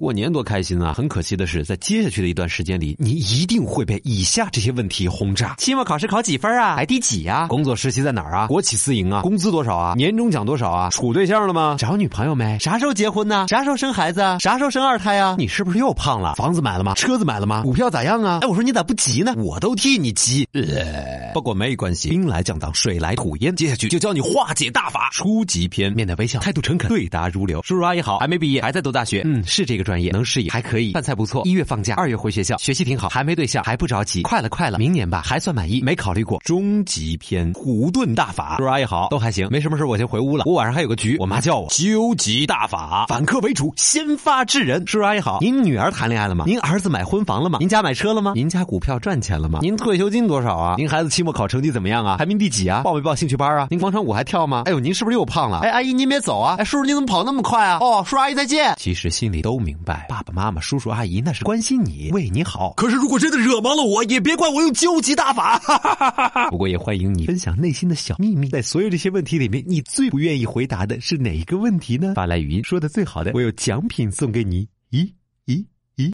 过年多开心啊！很可惜的是，在接下去的一段时间里，你一定会被以下这些问题轰炸：期末考试考几分啊？排第几呀？工作实习在哪儿啊？国企私营啊？工资多少啊？年终奖多少啊？处对象了吗？找女朋友没？啥时候结婚呢？啥时候生孩子？啥时候生二胎啊？你是不是又胖了？房子买了吗？车子买了吗？股票咋样啊？哎，我说你咋不急呢？我都替你急。呃，不过没关系，兵来将挡，水来土掩。接下去就教你化解大法。初级篇，面带微笑，态度诚恳，对答如流。叔叔阿姨好，还没毕业，还在读大学。嗯，是这个专业，能适应，还可以，饭菜不错。一月放假，二月回学校，学习挺好，还没对象，还不着急，快了快了，明年吧，还算满意，没考虑过。终极篇，虎遁大法。叔叔阿姨好，都还行，没什么事，我先回屋了。我晚上还有个局，我妈叫我。究极大法，反客为主，先发制人。叔叔阿姨好，您女儿谈恋爱了吗？您儿子买婚房了吗？您家买车了吗？您家股票赚钱了吗？您退休金多少啊？您孩子期末考成绩怎么样啊？排名第几啊？报没报兴趣班啊？您广场舞还跳吗？哎呦，您是不是又胖了？哎，阿姨您别走啊！哎，叔叔你怎么跑那么快啊？哦，叔叔阿姨再见。其实心里都明白，爸爸妈妈、叔叔阿姨那是关心你，为你好。可是如果真的惹毛了我，也别怪我用究极大法。不过也欢迎你分享内心的小秘密。在所有这些问题里面，你最不愿意回答的是哪一个问题呢？发来语音说的最好的，我有奖品送给你。咦？